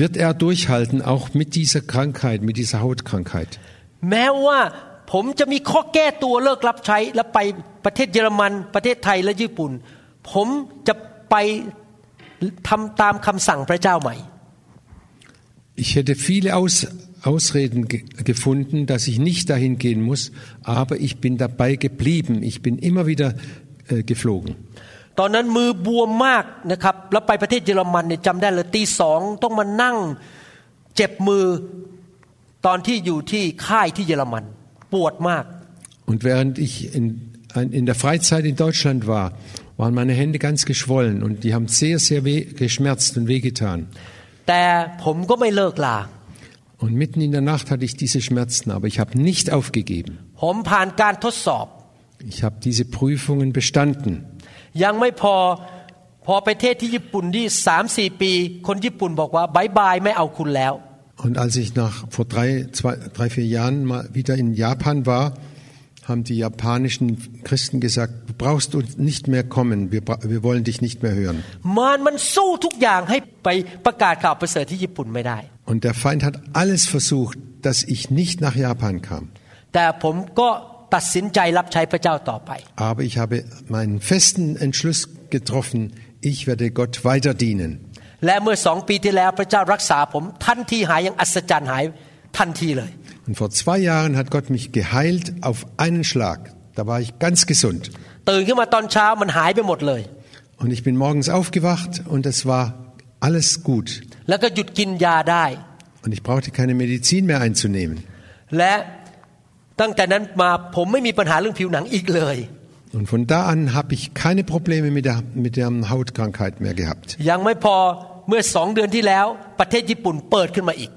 Wird er durchhalten, auch mit dieser Krankheit, mit dieser Hautkrankheit? แม้ว่าผมจะมีข้อแก้ตัวเลิกรับใช้ แล้วไปประเทศเยอรมัน ประเทศไทยและญี่ปุ่น ผมจะ ไปทำตามคำสั่งพระเจ้าไหม Ich hätte viele Aus, Ausreden ge gefunden, dass ich nicht dahin gehen muss, aber ich bin dabei geblieben. Ich bin immer wieder äh, geflogen. ตอนนั้นมือบวมมากนะครับ แล้วไปประเทศเยอรมันเนี่ยจำได้เลยตีสองต้องมานั่งเจ็บมือตอนที่อยู่ที่ค่ายที่เยอรมัน ปวดมาก Und während ich in, in der Freizeit in Deutschland war, waren meine Hände ganz geschwollen und die haben sehr, sehr weh, geschmerzt und wehgetan. แต่ผมก็ไม่เลิกลา Und mitten in der Nacht hatte ich diese Schmerzen, aber ich habe nicht aufgegeben. ผมผ่านการทดสอบ Ich habe diese Prüfungen bestanden. ยังไม่พอพอไปเทศที่ญี่ปุ่นที่สามสี่ปี คนญี่ปุ่นบอกว่าบายบายไม่เอาคุณแล้ว Und als ich nach vor drei, zwei, drei, vier Jahren mal wieder in Japan war, haben die japanischen Christen gesagt, du brauchst uns nicht mehr kommen, wir, bra- wir wollen dich nicht mehr hören. มารมันสู้ทุกอย่างให้ไปประกาศข่าวประเสริฐที่ญี่ปุ่นไม่ได้ Und der Feind hat alles versucht, dass ich nicht nach Japan kam. แต่ผมก็ตัดสินใจรับใช้พระเจ้าต่อไป Aber ich habe meinen festen Entschluss getroffen, ich werde Gott weiter dienen. และเมื่อสองปีที่แล้วพระเจ้ารักษาผมทันทีหายอย่างอัศจรรย์หายทันทีเลย Und vor zwei Jahren hat Gott mich geheilt auf einen Schlag. Da war ich ganz gesund. ตื่นขึ้นมาตอนเช้ามันหายไปหมดเลย Und ich bin morgens aufgewacht und es war alles gut. แล้วก็หยุดกินยาได้ Und ich brauchte keine Medizin mehr einzunehmen. และตั้งแต่นั้นมาผมไม่มีปัญหาเรื่องผิวหนังอีกเลย Und von da an habe ich keine Probleme mit der, mit der Hautkrankheit mehr gehabt. ยังไม่พอเมื่อสองเดือนที่แล้วประเทศญี่ปุ่นเปิดขึ้นมาอีก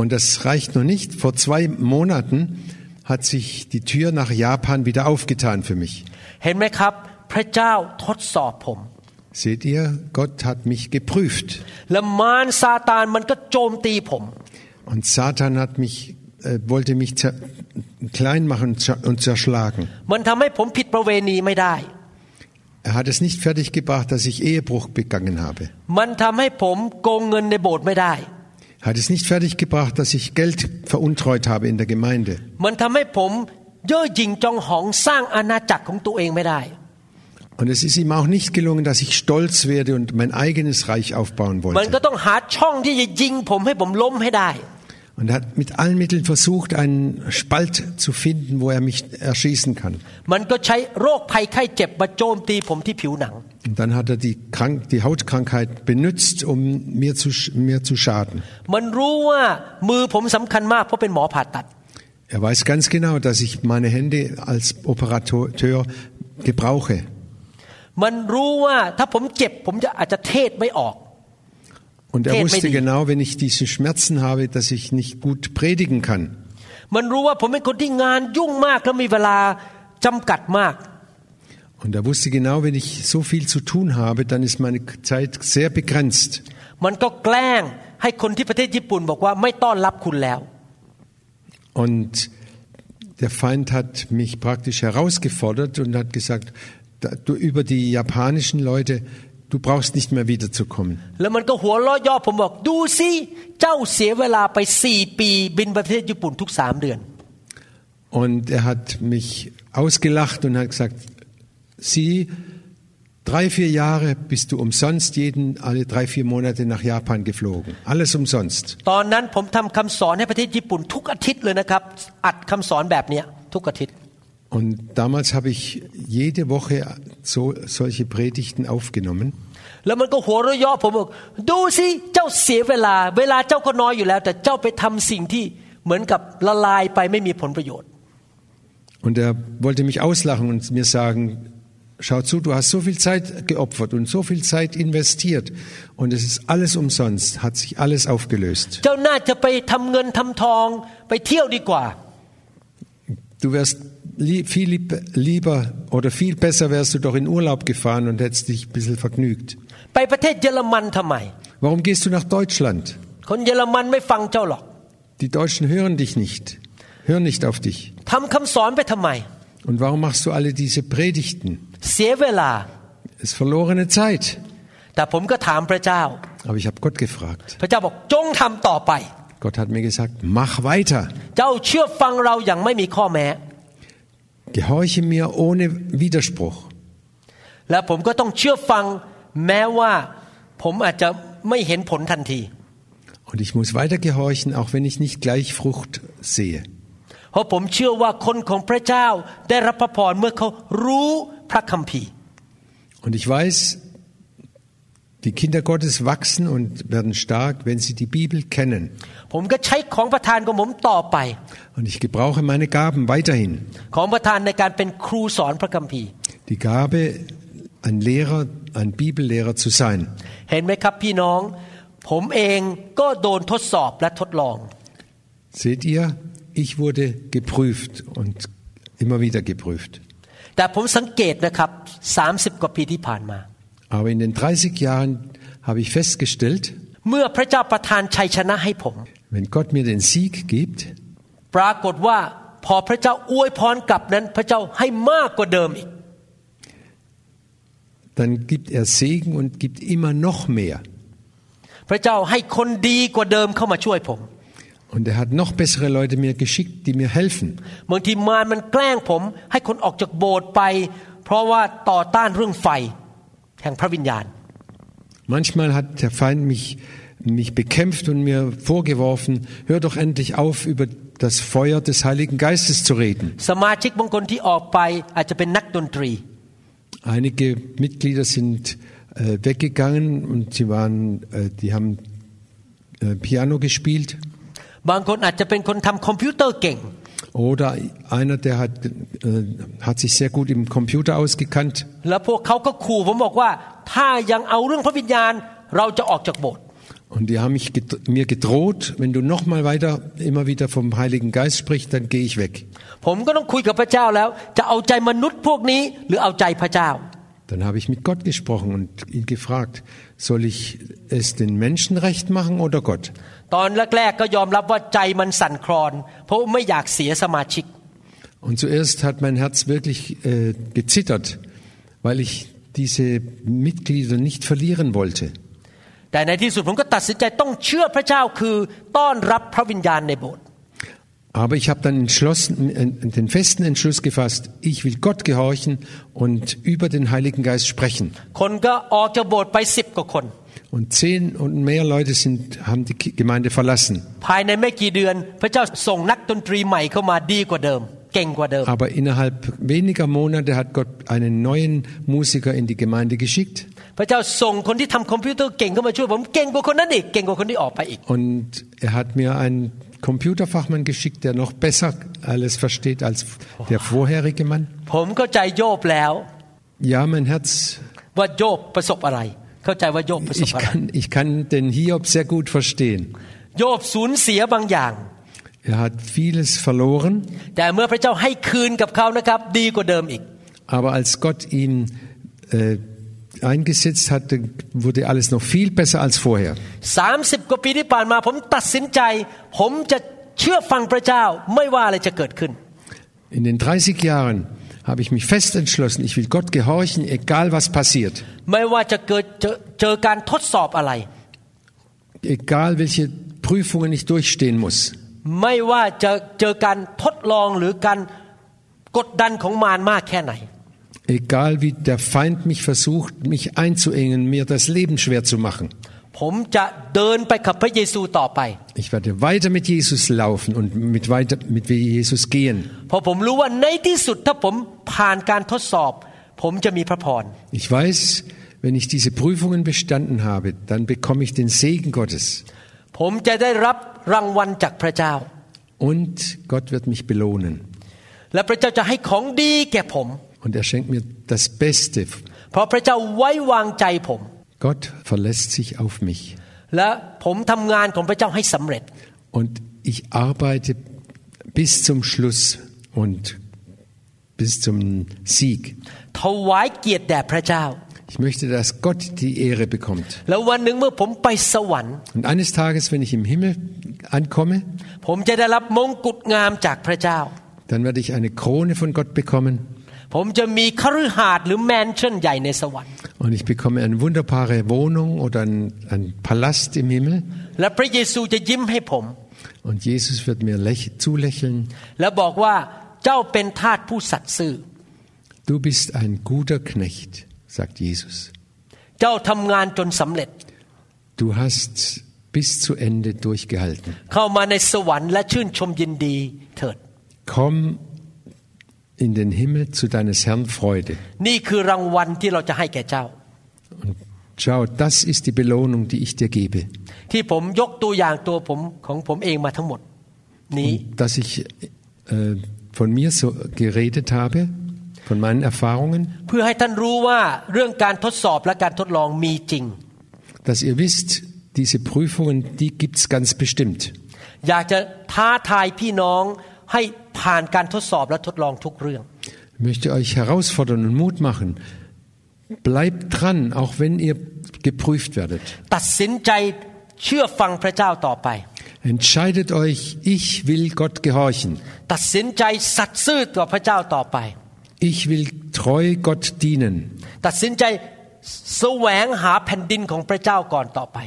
und das reicht noch nicht. Vor zwei Monaten hat sich die Tür nach Japan wieder aufgetan für mich. Seht ihr, Gott hat mich geprüft. Und Satan hat mich, äh, wollte mich klein machen und zerschlagen. Er hat es nicht fertiggebracht, dass ich Ehebruch begangen habe hat es nicht fertiggebracht, dass ich Geld veruntreut habe in der Gemeinde. Und es ist ihm auch nicht gelungen, dass ich stolz werde und mein eigenes Reich aufbauen wollte. Und er hat mit allen Mitteln versucht, einen Spalt zu finden, wo er mich erschießen kann. มันก็ใช้โรคภัยไข้เจ็บมาโจมตีผมที่ผิวหนัง Und dann hat er die, Krank die Hautkrankheit benutzt, um mir zu, sch- mir zu schaden. มันรู้ว่ามือผมสำคัญมากเพราะเป็นหมอผ่าตัด Er weiß ganz genau, dass ich meine Hände als Operateur gebrauche. มันรู้ว่าถ้าผมเจ็บผมจะอาจจะเทศไม่ออก Und er Geht wusste mit ihm. genau, wenn ich diese Schmerzen habe, dass ich nicht gut predigen kann. มันรู้ว่าผมเป็นคนที่งานยุ่งมากแล้วมีเวลาจำกัดมาก Und er wusste genau, wenn ich so viel zu tun habe, dann ist meine Zeit sehr begrenzt. มันก็แกล้งให้คนที่ประเทศญี่ปุ่นบอกว่าไม่ต้อนรับคุณแล้ว Und der Feind hat mich praktisch herausgefordert und hat gesagt, da- du, über die japanischen Leute, du brauchst nicht mehr wiederzukommen. แล้วมันก็หัวเราะย่อผมบอก ดูสิเจ้าเสียเวลาไปสี่ปี บินไปประเทศญี่ปุ่นทุกสามเดือน Und er hat mich ausgelacht und hat gesagt, Sie, drei, vier Jahre bist du umsonst jeden, alle drei, vier Monate nach Japan geflogen. Alles umsonst. ตอนนั้นผมทำคำสอนให้ประเทศญี่ปุ่นทุกอาทิตย์เลยนะครับ อัดคำสอนแบบเนี้ยทุกอาทิตย์ Und damals habe ich jede Woche so, solche Predigten aufgenommen. แล้วมันก็หัวเราะเย่อผมบอก ดูสิเจ้าเสียเวลา เวลาเจ้าก็น้อยอยู่แล้ว แต่เจ้าไปทำสิ่งที่เหมือนกับละลายไปไม่มีผลประโยชน์ Und er wollte mich auslachen und mir sagen, Schau zu, du hast so viel Zeit geopfert und so viel Zeit investiert und es ist alles umsonst, hat sich alles aufgelöst. Du wärst viel lieber oder viel besser wärst du doch in Urlaub gefahren und hättest dich ein bisschen vergnügt. Warum gehst du nach Deutschland? Die Deutschen hören dich nicht, hören nicht auf dich. ทำคำสอนไปทำไม Und warum machst du alle diese Predigten? เสียเวลา Es ist verlorene Zeit. แต่ผมก็ถามพระเจ้า Aber ich habe Gott gefragt. พระเจ้าบอกจงทำต่อไป Gott hat mir gesagt, mach weiter. เจ้าเชื่อฟังเราอย่างไม่มีข้อแม้ Gehorche mir ohne Widerspruch. และผมก็ต้องเชื่อฟังแม้ว่าผมอาจจะไม่เห็นผลทันที Und ich muss weiter gehorchen, auch wenn ich nicht gleich Frucht sehe. เพราะผมเชื่อว่าคนของพระเจ้าได้รับพระพรเมื่อเขารู้พระคัมภีร์ Und ich weiß, die Kinder Gottes wachsen und werden stark, wenn sie die Bibel kennen. ผมก็ใช้ของประทานของผมต่อไป Und ich gebrauche meine Gaben weiterhin. ของประทานในการเป็นครูสอนพระคัมภีร์ Die Gabe, ein Lehrer, ein Bibellehrer zu sein. เห็นไหมครับพี่น้อง ผมเองก็โดนทดสอบและทดลอง Seht ihr, ich wurde geprüft und immer wieder geprüft. แต่ผมสังเกตนะครับ 30 กว่าปีที่ผ่านมา Aber in den 30 Jahren habe ich festgestellt, เมื่อพระเจ้าประทานชัยชนะให้ผม wenn Gott mir den Sieg gibt, ปรากฏว่าพอพระเจ้าอวยพรกลับนั้น พระเจ้าให้มากกว่าเดิมอีก dann gibt er Segen und gibt immer noch mehr. พระเจ้าให้คนดีกว่าเดิมเข้ามาช่วยผม Und er hat noch bessere Leute mir geschickt, die mir helfen. บางทีมารมันแกล้งผม ให้คนออกจากโบสถ์ไป เพราะว่าต่อต้านเรื่องไฟ แห่งพระวิญญาณ Manchmal hat der Feind mich, mich bekämpft und mir vorgeworfen, hör doch endlich auf, über das Feuer des Heiligen Geistes zu reden. สมาชิกบางคนที่ออกไปอาจจะเป็นนักดนตรี Einige Mitglieder sind äh, weggegangen und sie waren, äh, die haben äh, Piano gespielt. บางคนอาจจะเป็นคนทำคอมพิวเตอร์เก่ง Oder einer, der hat, äh, hat sich sehr gut im Computer ausgekannt. แล้วพวกเขาก็ขู่ผมบอกว่า ถ้ายังเอาเรื่องพระวิญญาณ เราจะออกจากโบสถ์ Und die haben mich ged mir gedroht, wenn du noch mal weiter, immer wieder vom Heiligen Geist sprichst, dann gehe ich weg. ผมก็ต้องคุยกับพระเจ้าแล้ว จะเอาใจมนุษย์พวกนี้ หรือเอาใจพระเจ้า Dann habe ich mit Gott gesprochen und ihn gefragt, soll ich es den Menschen recht machen oder Gott? ตอนแรกๆก็ยอมรับว่าใจมันสั่นคลอน เพราะไม่อยากเสียสมาชิก Und zuerst hat mein Herz wirklich äh, gezittert, weil ich diese Mitglieder nicht verlieren wollte. แต่ในที่สุดผมก็ตัดสินใจต้องเชื่อพระเจ้าคือต้อนรับพระวิญญาณในโบสถ์ Aber ich habe dann entschlossen, äh, den festen Entschluss gefasst, ich will Gott gehorchen und über den Heiligen Geist sprechen. คนก็ออกจากโบสถ์ไปสิบกว่าคน Und zehn und mehr Leute sind, haben die Ki- Gemeinde verlassen. ภายในไม่กี่เดือน พระเจ้าส่งนักดนตรีใหม่เข้ามาดีกว่าเดิม เก่งกว่าเดิม Aber innerhalb weniger Monate hat Gott einen neuen Musiker in die Gemeinde geschickt. พระเจ้าส่งคนที่ทำคอมพิวเตอร์เก่งเข้ามาช่วยผมเก่งกว่าคนนั้นอีกเก่งกว่าคนที่ออกไปอีก Und er hat mir einen Computerfachmann geschickt, der noch besser alles versteht als der vorherige Mann. ผมเข้าใจโยบแล้ว Ja, mein Herz, ว่าโยบประสบอะไร เข้าใจว่าโยบประสบ ich อะไร kann, ich kann den Hiob sehr gut verstehen. โยบสูญเสียบางอย่าง Er hat vieles verloren, แต่เมื่อพระเจ้าให้คืนกับเขานะครับ ดีกว่าเดิมอีก Aber als Gott ihn äh, eingesetzt hatte, wurde alles noch viel besser als vorher. 30 กว่าปีที่ผ่านมาผมตัดสินใจ ผมจะเชื่อฟังพระเจ้า ไม่ว่าอะไรจะเกิดขึ้น In den 30 Jahren habe ich mich fest entschlossen, ich will Gott gehorchen, egal was passiert. Egal welche Prüfungen ich durchstehen muss. Egal wie der Feind mich versucht, mich einzuengen, mir das Leben schwer zu machen. ผมจะเดินไปกับพระเยซูต่อไป Ich werde weiter mit Jesus laufen und mit weiter mit Jesus gehen. เพราะผมรู้ว่าในที่สุดถ้าผมผ่านการทดสอบ ผมจะมีพระพร Ich weiß, wenn ich diese Prüfungen bestanden habe, dann bekomme ich den Segen Gottes. ผมจะได้รับรางวัลจากพระเจ้า Und Gott wird mich belohnen. และพระเจ้าจะให้ของดีแก่ผม Und er schenkt mir das Beste. เพราะพระเจ้าไว้วางใจผม Gott verlässt sich auf mich. และผมทำงานของพระเจ้าให้สำเร็จ Und ich arbeite bis zum Schluss und bis zum Sieg. ถวายเกียรติแด่พระเจ้า Ich möchte, dass Gott die Ehre bekommt. แล้ววันหนึ่งเมื่อผมไปสวรรค์ Und eines Tages, wenn ich im Himmel ankomme, ผมจะได้รับมงกุฎงามจากพระเจ้า dann werde ich eine Krone von Gott bekommen Und ich bekomme eine wunderbare Wohnung oder einen, einen Palast im Himmel. Und Jesus wird mir zulächeln. Du bist ein guter Knecht, sagt Jesus. Du hast bis zu Ende durchgehalten. Komm in den Himmel zu deines Herrn Freude. นี่คือรางวัลที่เราจะให้แก่เจ้า Und schau, das ist die Belohnung, die ich dir gebe. ที่ผมยกตัวอย่างตัวผมของผมเองมาทั้งหมด นี้ Dass ich äh, von mir so geredet habe, von meinen Erfahrungen, เพื่อให้ท่านรู้ว่าเรื่องการทดสอบและการทดลองมีจริง dass ihr wisst, diese Prüfungen, die gibt's ganz bestimmt. อยากจะท้าทายพี่น้องให้ ผ่านการทดสอบและทดลองทุกเรื่อง Ich möchte euch herausfordern und Mut machen. Bleibt dran, auch wenn ihr geprüft werdet. ตัดสินใจเชื่อฟังพระเจ้าต่อไป Entscheidet euch, ich will Gott gehorchen. ตัดสินใจสัตย์ซื่อต่อพระเจ้าต่อไป Ich will treu Gott dienen. ตัดสินใจแสวงหาแผ่นดินของพระเจ้าก่อนต่อไป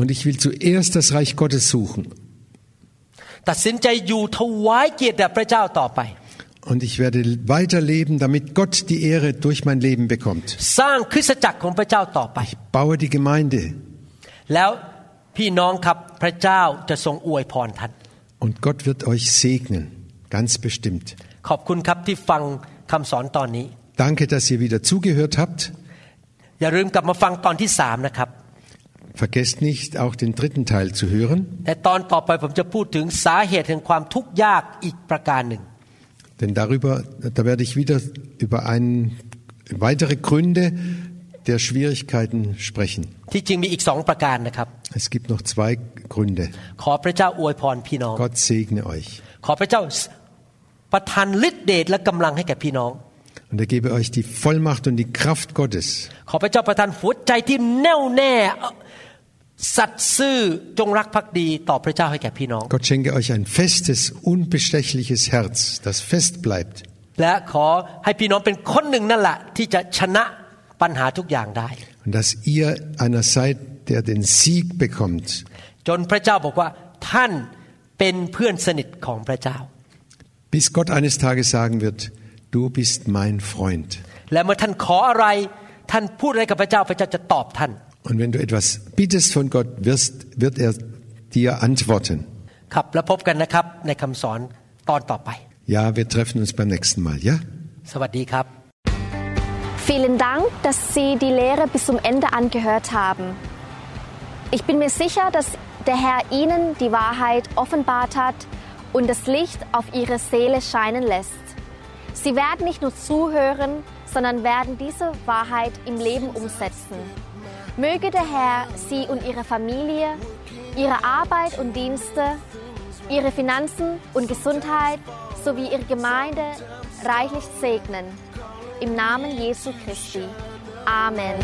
Und ich will zuerst das Reich Gottes suchen. ตัดสินใจอยู่ถวายเกียรติแด่พระเจ้าต่อไป Und ich werde weiterleben, damit Gott die Ehre durch mein Leben bekommt. สร้างคริสตจักรของพระเจ้าต่อไป Baue die Gemeinde. แล้วพี่น้องครับพระเจ้าจะทรงอวยพรท่าน Und Gott wird euch segnen. Ganz bestimmt. ขอบคุณครับที่ฟังคำสอนตอนนี้ Danke, dass ihr wieder zugehört habt. อย่าลืมกลับมาฟังตอนที่สามนะครับ Vergesst nicht, auch den dritten Teil zu hören. Denn darüber, da werde ich wieder über einen, weitere Gründe der Schwierigkeiten sprechen. Es gibt noch zwei Gründe. Gott segne euch. ขอพระเจ้าประทานฤทธิเดชและกำลังให้แก่พี่น้อง Und er gebe euch die Vollmacht und die Kraft Gottes. ขอพระเจ้าประทานหัวใจที่แน่วแน่สัตย์ซื่อจงรักภักดีต่อพระเจ้าให้แก่พี่น้อง Gott schenke euch ein festes, unbestechliches Herz, das fest bleibt. และขอให้พี่น้องเป็นคนหนึ่งนั่นแหละที่จะชนะปัญหาทุกอย่างได้ Und dass ihr einer seid, der den Sieg bekommt. จนพระเจ้าบอกว่าท่านเป็นเพื่อนสนิทของพระเจ้า Bis Gott eines Tages sagen wird, du bist mein Freund. และเมื่อท่านขออะไร ท่านพูดอะไรกับพระเจ้าพระเจ้าจะตอบท่าน Und wenn du etwas bittest von Gott, wirst, wird er dir antworten. ครับแล้วพบกันนะครับในคำสอนตอนต่อไป Ja, wir treffen uns beim nächsten Mal, ja? สวัสดีครับ Vielen Dank, dass Sie die Lehre bis zum Ende angehört haben. Ich bin mir sicher, dass der Herr Ihnen die Wahrheit offenbart hat und das Licht auf Ihre Seele scheinen lässt. Sie werden nicht nur zuhören, sondern werden diese Wahrheit im Leben umsetzen. Möge der Herr Sie und Ihre Familie, Ihre Arbeit und Dienste, Ihre Finanzen und Gesundheit sowie Ihre Gemeinde reichlich segnen. im Namen Jesu Christi. Amen.